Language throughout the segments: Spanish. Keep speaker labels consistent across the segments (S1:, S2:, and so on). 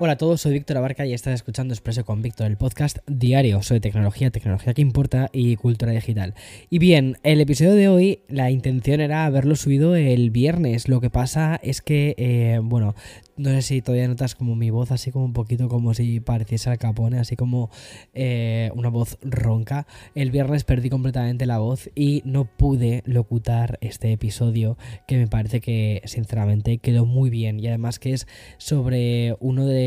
S1: Hola a todos, soy Víctor Abarca y estás escuchando Expreso con Víctor, el podcast diario sobre tecnología, tecnología que importa y cultura digital. Y bien, el episodio de hoy, la intención era haberlo subido el viernes. Lo que pasa es que, eh, bueno, no sé si todavía notas como mi voz así como un poquito como si pareciese al Capone, así como eh, una voz ronca. El viernes perdí completamente la voz y no pude locutar este episodio que me parece que sinceramente quedó muy bien y además que es sobre uno de,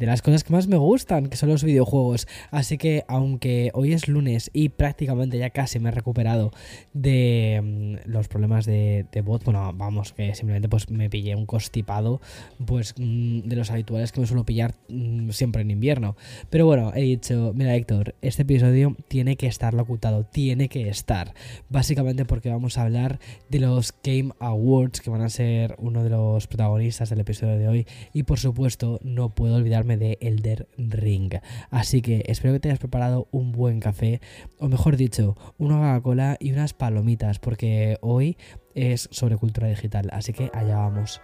S1: las cosas que más me gustan, que son los videojuegos. Así que aunque hoy es lunes y prácticamente ya casi me he recuperado de mm, los problemas de, de voz, bueno, vamos, que simplemente pues me pillé un constipado pues mm, de los habituales que me suelo pillar mm, siempre en invierno. Pero bueno, he dicho, mira Héctor, este episodio tiene que estar locutado, tiene que estar. Básicamente porque vamos a hablar de los Game Awards, que van a ser uno de los protagonistas del episodio de hoy. Y por supuesto, no puedo olvidarme de Elder Ring. Así que espero que te hayas preparado un buen café, o mejor dicho, una Coca-Cola y unas palomitas, porque hoy es sobre cultura digital. Así que allá vamos.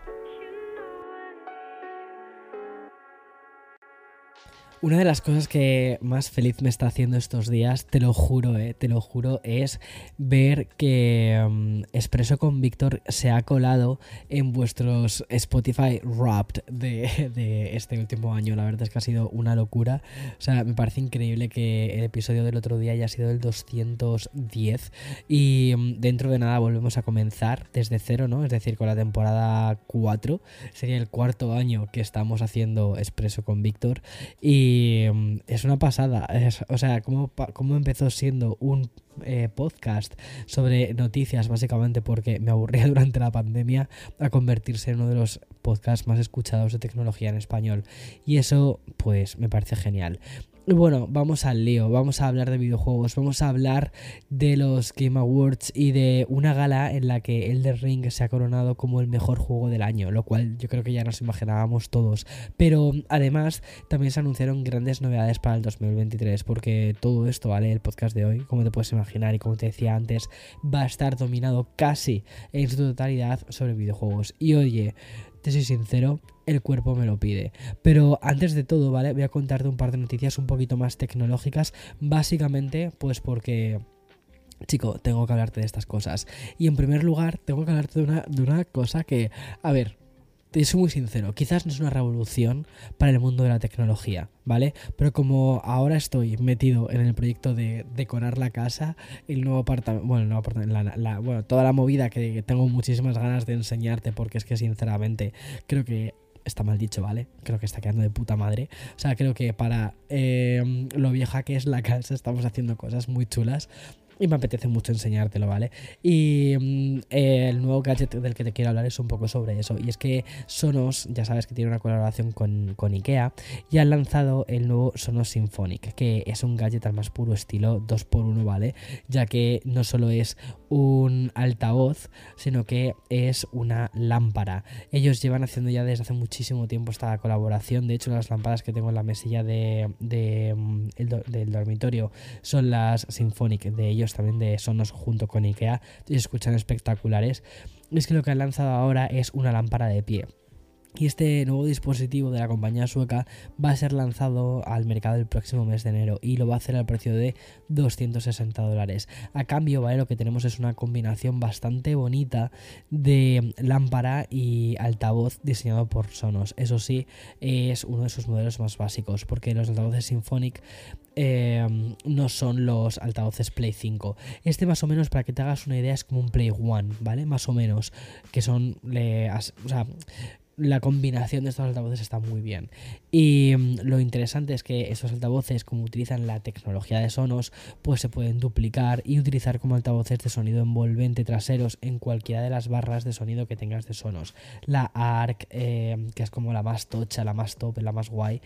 S1: Una de las cosas que más feliz me está haciendo estos días, te lo juro, eh, te lo juro, es ver que um, Expreso con Víctor se ha colado en vuestros Spotify Wrapped de, este último año. La verdad es que ha sido una locura. O sea, me parece increíble que el episodio del otro día haya sido el 210 y um, dentro de nada volvemos a comenzar desde cero, ¿no? Es decir, con la temporada 4. Sería el cuarto año que estamos haciendo Expreso con Víctor y y mm, es una pasada. o sea, cómo, cómo, empezó siendo un eh, podcast sobre noticias, básicamente porque me aburría durante la pandemia, a convertirse en uno de los podcasts más escuchados de tecnología en español. Y eso, pues, me parece genial. Bueno, vamos al lío, vamos a hablar de videojuegos, vamos a hablar de los Game Awards y de una gala en la que Elder Ring se ha coronado como el mejor juego del año, lo cual yo creo que ya nos imaginábamos todos. Pero además también se anunciaron grandes novedades para el 2023, porque todo esto, ¿vale? El podcast de hoy, como te puedes imaginar y como te decía antes, va a estar dominado casi en su totalidad sobre videojuegos. Y oye, te soy sincero, el cuerpo me lo pide. Pero antes de todo, ¿vale? Voy a contarte un par de noticias un poquito más tecnológicas, básicamente pues porque... Chico, tengo que hablarte de estas cosas. Y en primer lugar, tengo que hablarte de una, de una cosa que, a ver, te soy muy sincero, quizás no es una revolución para el mundo de la tecnología, ¿vale? Pero como ahora estoy metido en el proyecto de decorar la casa, el nuevo apartamento, bueno, el nuevo apartamento, bueno, toda la movida que tengo muchísimas ganas de enseñarte porque es que sinceramente creo que está mal dicho, ¿vale? Creo que está quedando de puta madre. O sea, creo que para eh, lo vieja que es la casa estamos haciendo cosas muy chulas y me apetece mucho enseñártelo, ¿vale? Y mm, el nuevo gadget del que te quiero hablar es un poco sobre eso. Y es que Sonos, ya sabes que tiene una colaboración con, con IKEA y han lanzado el nuevo Sonos Symphonic, que es un gadget al más puro estilo 2x1, ¿vale? Ya que no solo es un altavoz, sino que es una lámpara. Ellos llevan haciendo ya desde hace muchísimo tiempo esta colaboración. De hecho, las lámparas que tengo en la mesilla de, mm, del dormitorio son las Symphonic de ellos también de Sonos junto con IKEA se escuchan espectaculares. Es que lo que han lanzado ahora es una lámpara de pie. Y este nuevo dispositivo de la compañía sueca va a ser lanzado al mercado el próximo mes de enero y lo va a hacer al precio de 260 dólares. A cambio, ¿vale? Lo que tenemos es una combinación bastante bonita de lámpara y altavoz diseñado por Sonos. Eso sí, es uno de sus modelos más básicos porque los altavoces Symphonic Em, no son los altavoces Play 5. Este más o menos, para que te hagas una idea, es como un Play One, ¿vale? Más o menos. Que son... o sea, la combinación de estos altavoces está muy bien. Y mm, lo interesante es que estos altavoces, como utilizan la tecnología de Sonos, pues se pueden duplicar y utilizar como altavoces de sonido envolvente traseros en cualquiera de las barras de sonido que tengas de Sonos. La ARC, eh, que es como la más tocha, la más top, la más guay.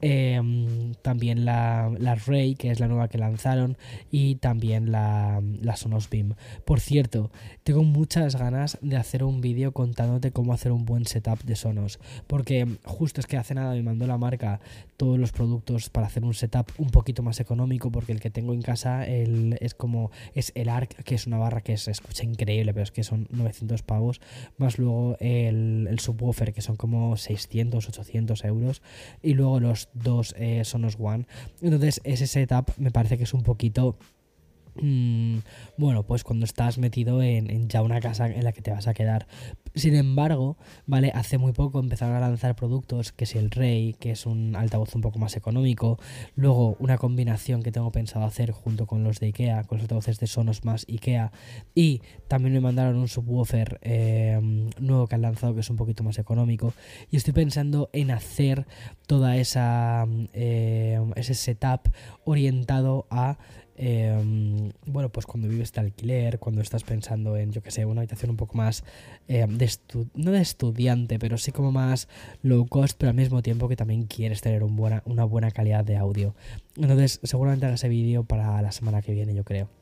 S1: Em, también la, la, Ray, que es la nueva que lanzaron. Y también la, la Sonos Beam. Por cierto, tengo muchas ganas de hacer un vídeo contándote cómo hacer un buen setup de Sonos. Porque justo es que hace nada me mandó la marca todos los productos para hacer un setup un poquito más económico, porque el que tengo en casa es como es el ARC, que es una barra que se escucha increíble, pero es que son 900 pavos, más luego el, el subwoofer, que son como 600, 800 euros, y luego los dos eh, Sonos One. Entonces ese setup me parece que es un poquito Mm, bueno, pues cuando estás metido en, ya una casa en la que te vas a quedar. Sin embargo, ¿vale? Hace muy poco empezaron a lanzar productos, que es el Rey, que es un altavoz un poco más económico. Luego, una combinación que tengo pensado hacer junto con los de IKEA, con los altavoces de Sonos más IKEA. Y también me mandaron un subwoofer em, nuevo que han lanzado, que es un poquito más económico. Y estoy pensando en hacer toda esa em, ese setup orientado a Em, bueno, pues cuando vives de alquiler, cuando estás pensando en, yo que sé, una habitación un poco más, em, de no de estudiante, pero sí como más low cost, pero al mismo tiempo que también quieres tener una buena calidad de audio. Entonces, seguramente haga ese vídeo para la semana que viene, yo creo.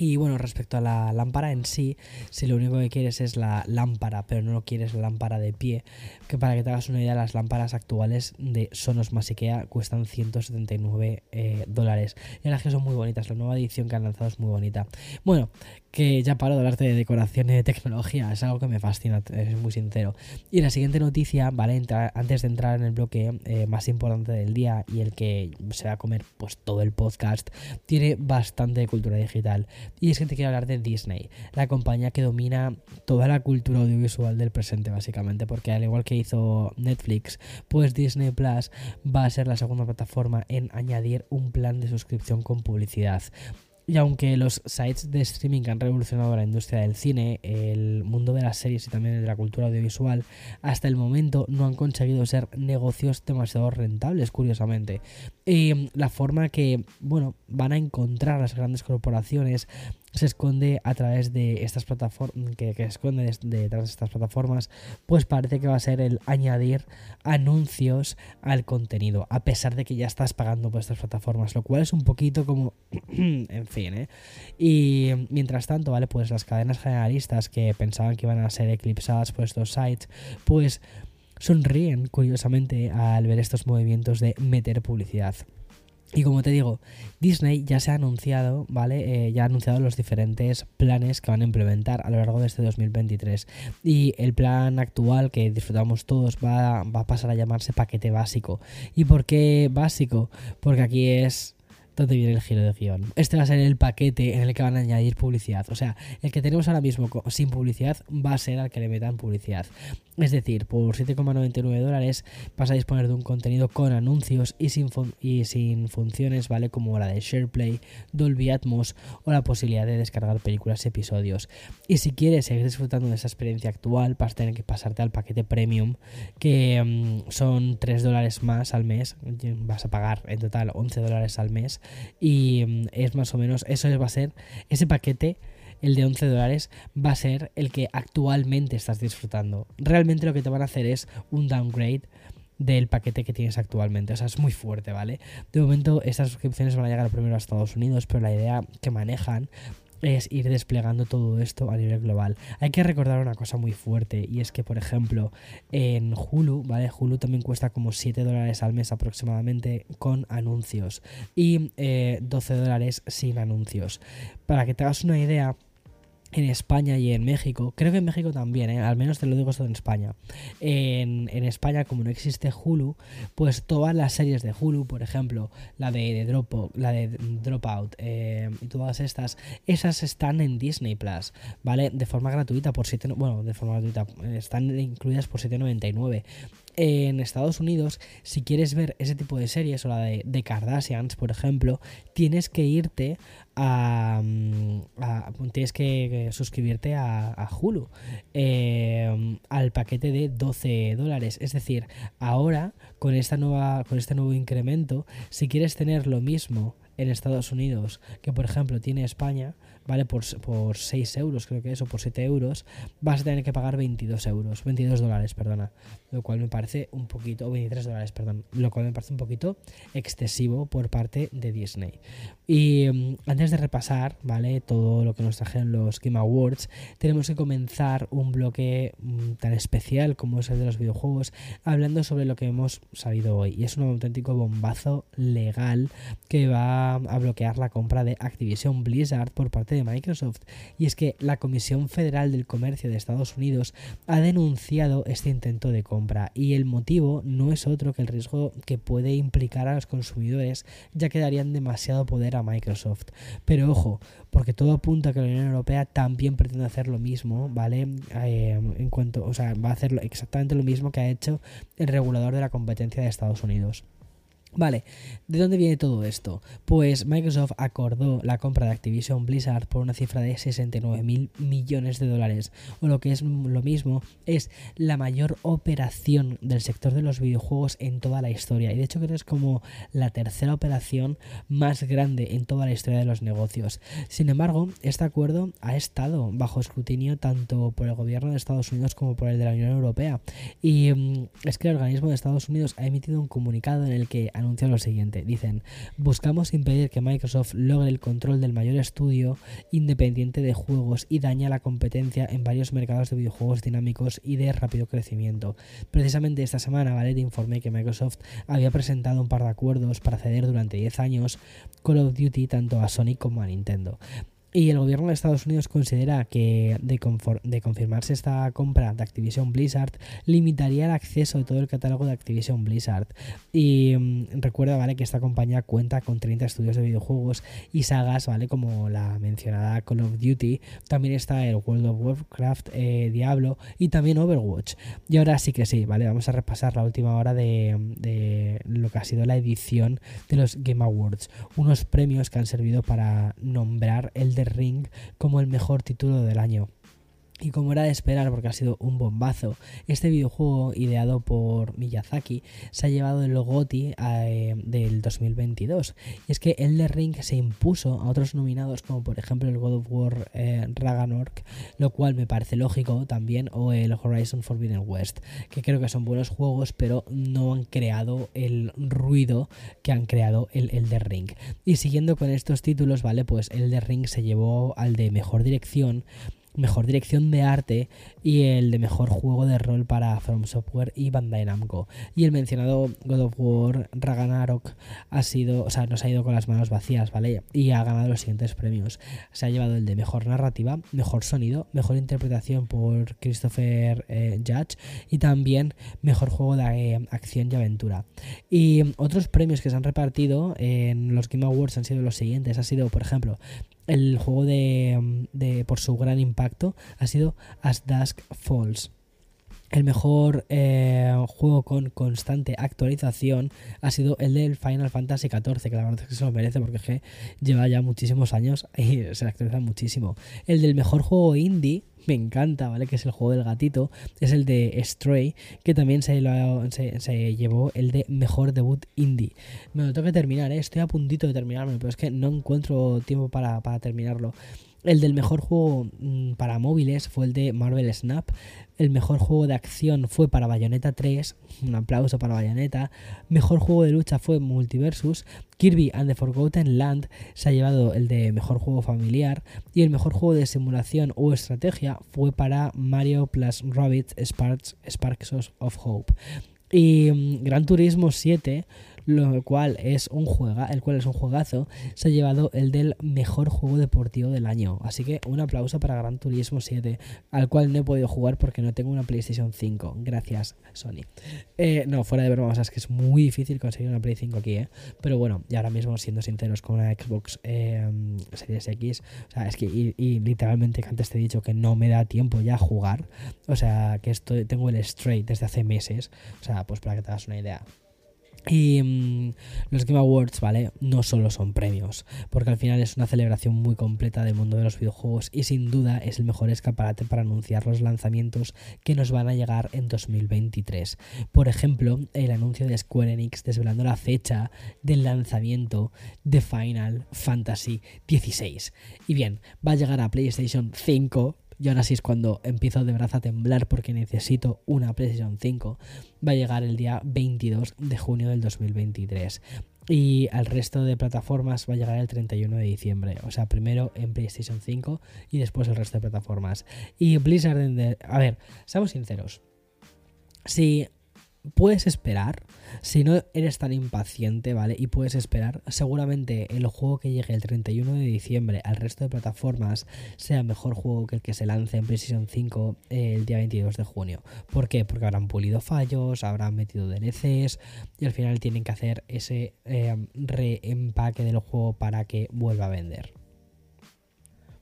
S1: Y bueno, respecto a la lámpara en sí, si lo único que quieres es la lámpara, pero no quieres la lámpara de pie, que para que te hagas una idea, las lámparas actuales de Sonos más Ikea cuestan 179 eh, dólares. Y las que son muy bonitas, la nueva edición que han lanzado es muy bonita. Bueno, que ya paro de hablarte de decoración y de tecnología, es algo que me fascina, es muy sincero. Y la siguiente noticia, ¿vale? antes de entrar en el bloque eh, más importante del día y el que se va a comer pues todo el podcast, tiene bastante cultura digital. Y es que te quiero hablar de Disney, la compañía que domina toda la cultura audiovisual del presente, básicamente, porque al igual que hizo Netflix, pues Disney Plus va a ser la segunda plataforma en añadir un plan de suscripción con publicidad. Y aunque los sites de streaming han revolucionado la industria del cine, el mundo de las series y también de la cultura audiovisual, hasta el momento no han conseguido ser negocios demasiado rentables, curiosamente. Y la forma que, bueno, van a encontrar las grandes corporaciones se esconde a través de estas plataformas, que, que esconde detrás de estas plataformas, pues parece que va a ser el añadir anuncios al contenido, a pesar de que ya estás pagando por estas plataformas, lo cual es un poquito como, Y mientras tanto, ¿vale? Pues las cadenas generalistas que pensaban que iban a ser eclipsadas por estos sites, pues sonríen curiosamente al ver estos movimientos de meter publicidad. Y como te digo, Disney ya se ha anunciado, ¿vale? Eh, ya ha anunciado los diferentes planes que van a implementar a lo largo de este 2023. Y el plan actual que disfrutamos todos va, va a pasar a llamarse paquete básico. ¿Y por qué básico? Porque aquí es donde viene el giro de guion. Este va a ser el paquete en el que van a añadir publicidad. O sea, el que tenemos ahora mismo sin publicidad va a ser al que le metan publicidad. Es decir, por 7,99 dólares vas a disponer de un contenido con anuncios y sin, y sin funciones, ¿vale? Como la de SharePlay, Dolby Atmos o la posibilidad de descargar películas y episodios. Y si quieres seguir disfrutando de esa experiencia actual, vas a tener que pasarte al paquete premium, que mm, son 3 dólares más al mes. Vas a pagar en total 11 dólares al mes. Y mm, es más o menos, eso va a ser ese paquete el de 11 dólares va a ser el que actualmente estás disfrutando. Realmente lo que te van a hacer es un downgrade del paquete que tienes actualmente. O sea, es muy fuerte, ¿vale? De momento estas suscripciones van a llegar primero a Estados Unidos, pero la idea que manejan es ir desplegando todo esto a nivel global. Hay que recordar una cosa muy fuerte y es que, por ejemplo, en Hulu, ¿vale? Hulu también cuesta como 7 dólares al mes aproximadamente con anuncios y 12 eh, dólares sin anuncios. Para que te hagas una idea, en España y en México, creo que en México también, ¿eh? al menos te lo digo esto en España. En, España, como no existe Hulu, pues todas las series de Hulu, por ejemplo, la de, Drop, la de Dropout eh, y todas estas, esas están en Disney Plus, ¿vale? De forma gratuita por 7, bueno, de forma gratuita, están incluidas por 7.99 en Estados Unidos, si quieres ver ese tipo de series o la de, Kardashians, por ejemplo, tienes que irte a, mm, tienes que suscribirte a, Hulu eh, al paquete de 12 dólares. Es decir, ahora con esta nueva, con este nuevo incremento, si quieres tener lo mismo en Estados Unidos que, por ejemplo, tiene España, ¿vale? Por, por 6 euros, creo que eso, por 7 euros, vas a tener que pagar 22 euros, 22 dólares, perdona. Lo cual me parece un poquito, o 23 dólares, perdón. Lo cual me parece un poquito excesivo por parte de Disney. Y mm, antes de repasar, ¿vale? Todo lo que nos trajeron los Game Awards, tenemos que comenzar un bloque mm, tan especial como es el de los videojuegos, hablando sobre lo que hemos sabido hoy. Y es un auténtico bombazo legal que va a bloquear la compra de Activision Blizzard por de Microsoft. Y es que la Comisión Federal del Comercio de Estados Unidos ha denunciado este intento de compra. Y el motivo no es otro que el riesgo que puede implicar a los consumidores, ya que darían demasiado poder a Microsoft. Pero ojo, porque todo apunta a que la Unión Europea también pretende hacer lo mismo, ¿vale? Eh, en cuanto, o sea, va a hacer exactamente lo mismo que ha hecho el regulador de la competencia de Estados Unidos. Vale, ¿de dónde viene todo esto? Pues Microsoft acordó la compra de Activision Blizzard por una cifra de 69 mil millones de dólares, o lo que es lo mismo, es la mayor operación del sector de los videojuegos en toda la historia. Y de hecho creo que es como la tercera operación más grande en toda la historia de los negocios. Sin embargo, este acuerdo ha estado bajo escrutinio tanto por el gobierno de Estados Unidos como por el de la Unión Europea. Y mm, es que el organismo de Estados Unidos ha emitido un comunicado en el que anuncia lo siguiente. Dicen, buscamos impedir que Microsoft logre el control del mayor estudio independiente de juegos y daña la competencia en varios mercados de videojuegos dinámicos y de rápido crecimiento. Precisamente esta semana, ¿vale? Te informé que Microsoft había presentado un par de acuerdos para ceder durante 10 años Call of Duty tanto a Sony como a Nintendo. Y el gobierno de Estados Unidos considera que de, de, confirmarse esta compra de Activision Blizzard limitaría el acceso de todo el catálogo de Activision Blizzard. Y mm, recuerda, ¿vale? Que esta compañía cuenta con 30 estudios de videojuegos y sagas, ¿vale? Como la mencionada Call of Duty. También está el World of Warcraft, eh, Diablo y también Overwatch. Y ahora sí que sí, ¿vale? Vamos a repasar la última hora de, de lo que ha sido la edición de los Game Awards. Unos premios que han servido para nombrar el Ring como el mejor título del año. Y como era de esperar, porque ha sido un bombazo, este videojuego ideado por Miyazaki se ha llevado el Logoti eh, del 2022. Y es que Elden Ring se impuso a otros nominados, como por ejemplo el God of War eh, Ragnarok, lo cual me parece lógico también, o el Horizon Forbidden West, que creo que son buenos juegos, pero no han creado el ruido que han creado el Elden Ring. Y siguiendo con estos títulos, ¿vale? Pues Elden Ring se llevó al de mejor dirección mejor dirección de arte y el de mejor juego de rol para From Software y Bandai Namco. Y el mencionado God of War Ragnarok ha sido, o sea, nos ha ido con las manos vacías, ¿vale? Y ha ganado los siguientes premios. Se ha llevado el de mejor narrativa, mejor sonido, mejor interpretación por Christopher eh, Judge y también mejor juego de eh, acción y aventura. Y otros premios que se han repartido en los Game Awards han sido los siguientes. Ha sido, por ejemplo, el juego de, por su gran impacto ha sido As Dusk Falls. El mejor eh, juego con constante actualización ha sido el del Final Fantasy XIV, que la verdad es que se lo merece porque lleva ya muchísimos años y se actualiza muchísimo. El del mejor juego indie me encanta, ¿vale? Que es el juego del gatito, es el de Stray, que también se, llevó el de mejor debut indie. Me lo tengo que terminar, ¿eh? estoy a puntito de terminarme, pero es que no encuentro tiempo para, para terminarlo. El del mejor juego mm, para móviles fue el de Marvel Snap. El mejor juego de acción fue para Bayonetta 3. Un aplauso para Bayonetta. Mejor juego de lucha fue Multiversus. Kirby and the Forgotten Land se ha llevado el de mejor juego familiar. Y el mejor juego de simulación o estrategia fue para Mario plus Rabbit Sparks, Sparks of Hope. Y mm, Gran Turismo 7 lo cual es un juega, el cual es un juegazo, se ha llevado el del mejor juego deportivo del año. Así que un aplauso para Gran Turismo 7, al cual no he podido jugar porque no tengo una PlayStation 5. Gracias, Sony. Eh, no, fuera de broma, es que es muy difícil conseguir una Play 5 aquí, ¿eh? Pero bueno, y ahora mismo, siendo sinceros, con una Xbox eh, Series X, o sea, es que, y, literalmente que antes te he dicho que no me da tiempo ya a jugar, o sea, que estoy, tengo el straight desde hace meses, o sea, pues para que te hagas una idea. Y mm, los Game Awards, ¿vale? No solo son premios, porque al final es una celebración muy completa del mundo de los videojuegos y sin duda es el mejor escaparate para anunciar los lanzamientos que nos van a llegar en 2023. Por ejemplo, el anuncio de Square Enix desvelando la fecha del lanzamiento de Final Fantasy XVI. Y bien, va a llegar a PlayStation 5 y ahora sí es cuando empiezo de verdad a temblar porque necesito una PlayStation 5. Va a llegar el día 22 de junio del 2023. Y al resto de plataformas va a llegar el 31 de diciembre. O sea, primero en PlayStation 5 y después el resto de plataformas. Y Blizzard, a ver, seamos sinceros. Si puedes esperar, si no eres tan impaciente, ¿vale? Y puedes esperar, seguramente el juego que llegue el 31 de diciembre al resto de plataformas sea mejor juego que el que se lance en PlayStation 5 el día 22 de junio. ¿Por qué? Porque habrán pulido fallos, habrán metido DLCs y al final tienen que hacer ese eh, reempaque del juego para que vuelva a vender.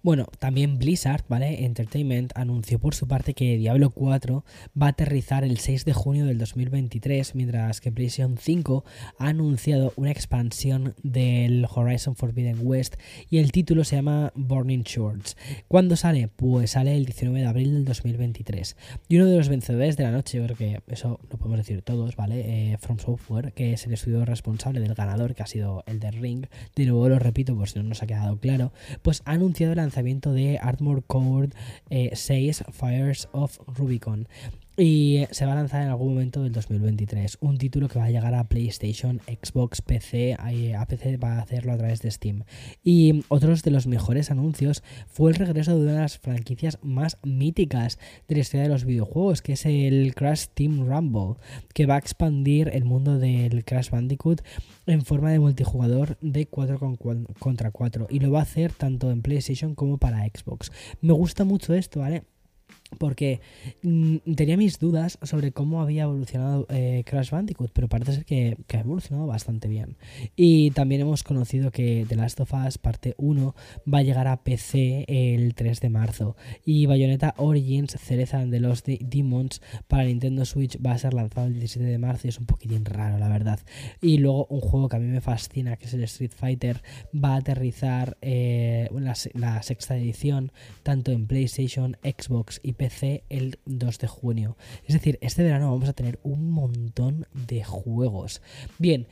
S1: Bueno, también Blizzard, ¿vale? Entertainment anunció por su parte que Diablo 4 va a aterrizar el 6 de junio del 2023, mientras que PlayStation 5 ha anunciado una expansión del Horizon Forbidden West y el título se llama Burning Shorts. ¿Cuándo sale? Pues sale el 19 de abril del 2023. Y uno de los vencedores de la noche, porque eso lo podemos decir todos, ¿vale? Eh, From Software, que es el estudio responsable del ganador, que ha sido el de Ring, de nuevo lo repito por si no nos ha quedado claro, pues ha anunciado la lanzamiento de Artmore Core 6 Fires of Rubicon. Y se va a lanzar en algún momento del 2023. Un título que va a llegar a PlayStation, Xbox, PC. A PC va a hacerlo a través de Steam. Y otros de los mejores anuncios fue el regreso de una de las franquicias más míticas de la historia de los videojuegos, que es el Crash Team Rumble, que va a expandir el mundo del Crash Bandicoot en forma de multijugador de 4 contra 4. Y lo va a hacer tanto en PlayStation como para Xbox. Me gusta mucho esto, ¿vale? Porque mm, tenía mis dudas sobre cómo había evolucionado eh, Crash Bandicoot, pero parece ser que, ha evolucionado bastante bien. Y también hemos conocido que The Last of Us parte 1 va a llegar a PC el 3 de marzo y Bayonetta Origins Cereza de los Demons para Nintendo Switch va a ser lanzado el 17 de marzo y es un poquitín raro, la verdad. Y luego un juego que a mí me fascina, que es el Street Fighter, va a aterrizar eh, la, la sexta edición tanto en PlayStation, Xbox y PC el 2 de junio. Es decir, este verano vamos a tener un montón de juegos. Bien,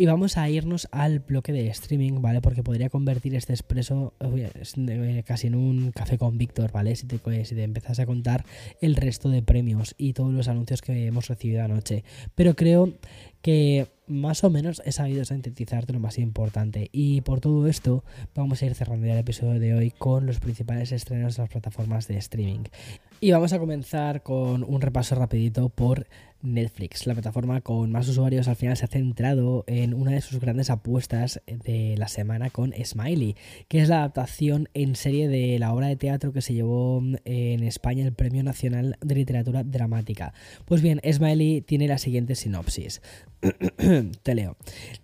S1: y vamos a irnos al bloque de streaming, ¿vale? Porque podría convertir este expreso eh, casi en un café con Víctor, ¿vale? Si te, si te empezas a contar el resto de premios y todos los anuncios que hemos recibido anoche. Pero creo que más o menos he sabido sintetizarte lo más importante. Y por todo esto, vamos a ir cerrando ya el episodio de hoy con los principales estrenos de las plataformas de streaming. Y vamos a comenzar con un repaso rapidito por Netflix. La plataforma con más usuarios al final se ha centrado en una de sus grandes apuestas de la semana con Smiley, que es la adaptación en serie de la obra de teatro que se llevó en España el Premio Nacional de Literatura Dramática. Pues bien, Smiley tiene la siguiente sinopsis. Te leo.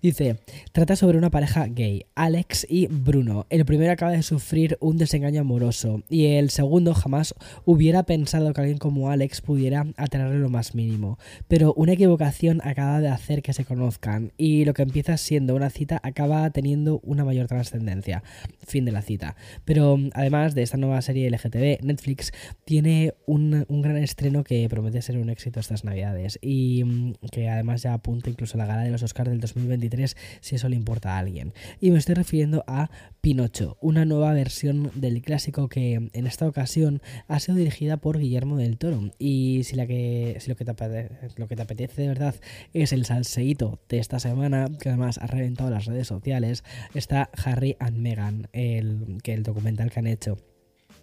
S1: Dice, trata sobre una pareja gay, Alex y Bruno. El primero acaba de sufrir un desengaño amoroso y el segundo jamás hubiera pensado que alguien como Alex pudiera atenerle lo más mínimo. Pero una equivocación acaba de hacer que se conozcan y lo que empieza siendo una cita acaba teniendo una mayor trascendencia. Fin de la cita. Pero además de esta nueva serie LGTB, Netflix tiene un, un gran estreno que promete ser un éxito estas navidades y mm, que además ya apunta incluso a la gala de los Oscars del 2023 si eso le importa a alguien. Y me estoy refiriendo a Pinocho, una nueva versión del clásico que en esta ocasión ha sido dirigida por Guillermo del Toro. Y si, la que, si lo, que te apetece, lo que te apetece de verdad es el salseíto de esta semana, que además ha reventado las redes sociales, está Harry and Meghan, el, que el documental que han hecho.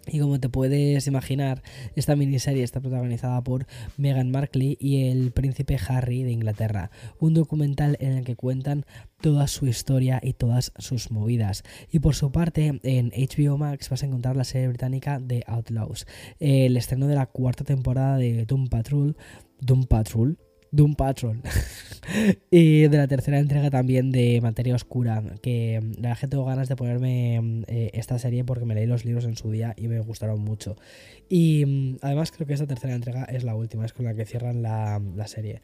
S1: Y como te puedes imaginar, esta miniserie está protagonizada por Meghan Markle y el príncipe Harry de Inglaterra, un documental en el que cuentan toda su historia y todas sus movidas. Y por su parte, en HBO Max vas a encontrar la serie británica The Outlaws, el estreno de la cuarta temporada de Doom Patrol, Doom Patrol, Doom Patrol. y de la tercera entrega también de Materia Oscura, que la gente tengo ganas de ponerme mm, eh, esta serie porque me leí los libros en su día y me gustaron mucho. Y mm, además creo que esta tercera entrega es la última, es con la que cierran la, la serie.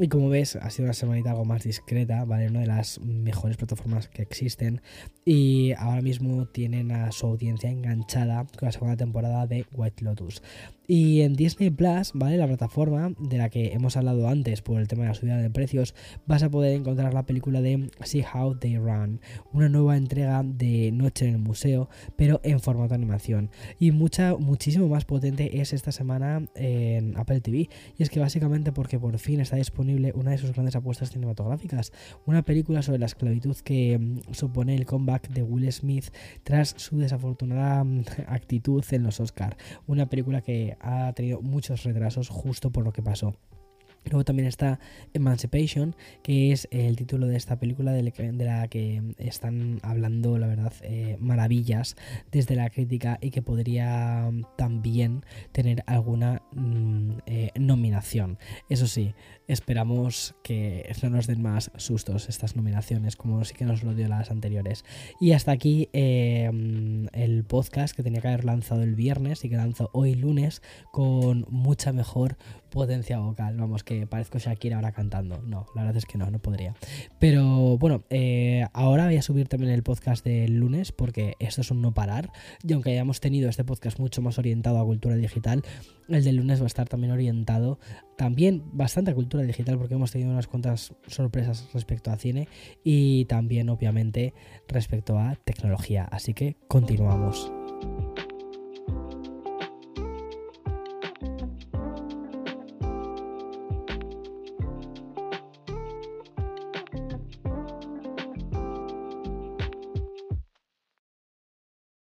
S1: Y como ves, ha sido una semanita algo más discreta, ¿vale? Una de las mejores plataformas que existen. Y ahora mismo tienen a su audiencia enganchada con la segunda temporada de White Lotus. Y en Disney Plus, ¿vale? La plataforma de la que hemos hablado antes por el tema de la subida de precios, vas a poder encontrar la película de See How They Run, una nueva entrega de Noche en el Museo, pero en formato animación. Y mucha, muchísimo más potente es esta semana en Apple TV. Y es que básicamente porque por fin está disponible una de sus grandes apuestas cinematográficas, una película sobre la esclavitud que mm, supone el comeback de Will Smith tras su desafortunada mm, actitud en los Oscar. Una película que ha tenido muchos retrasos justo por lo que pasó. Luego también está Emancipation, que es el título de esta película de la que están hablando, la verdad, eh, maravillas desde la crítica y que podría también tener alguna mm, eh, nominación. Eso sí, esperamos que no nos den más sustos estas nominaciones, como sí que nos lo dio las anteriores. Y hasta aquí eh, el podcast que tenía que haber lanzado el viernes y que lanzo hoy lunes con mucha mejor potencia vocal. Vamos, que parezco Shakira ahora cantando. No, la verdad es que no, no podría. Pero bueno, eh, ahora voy a subir también el podcast del lunes porque esto es un no parar. Y aunque hayamos tenido este podcast mucho más orientado a cultura digital, el del lunes va a estar también orientado también bastante cultura digital porque hemos tenido unas cuantas sorpresas respecto a cine y también obviamente respecto a tecnología. Así que continuamos.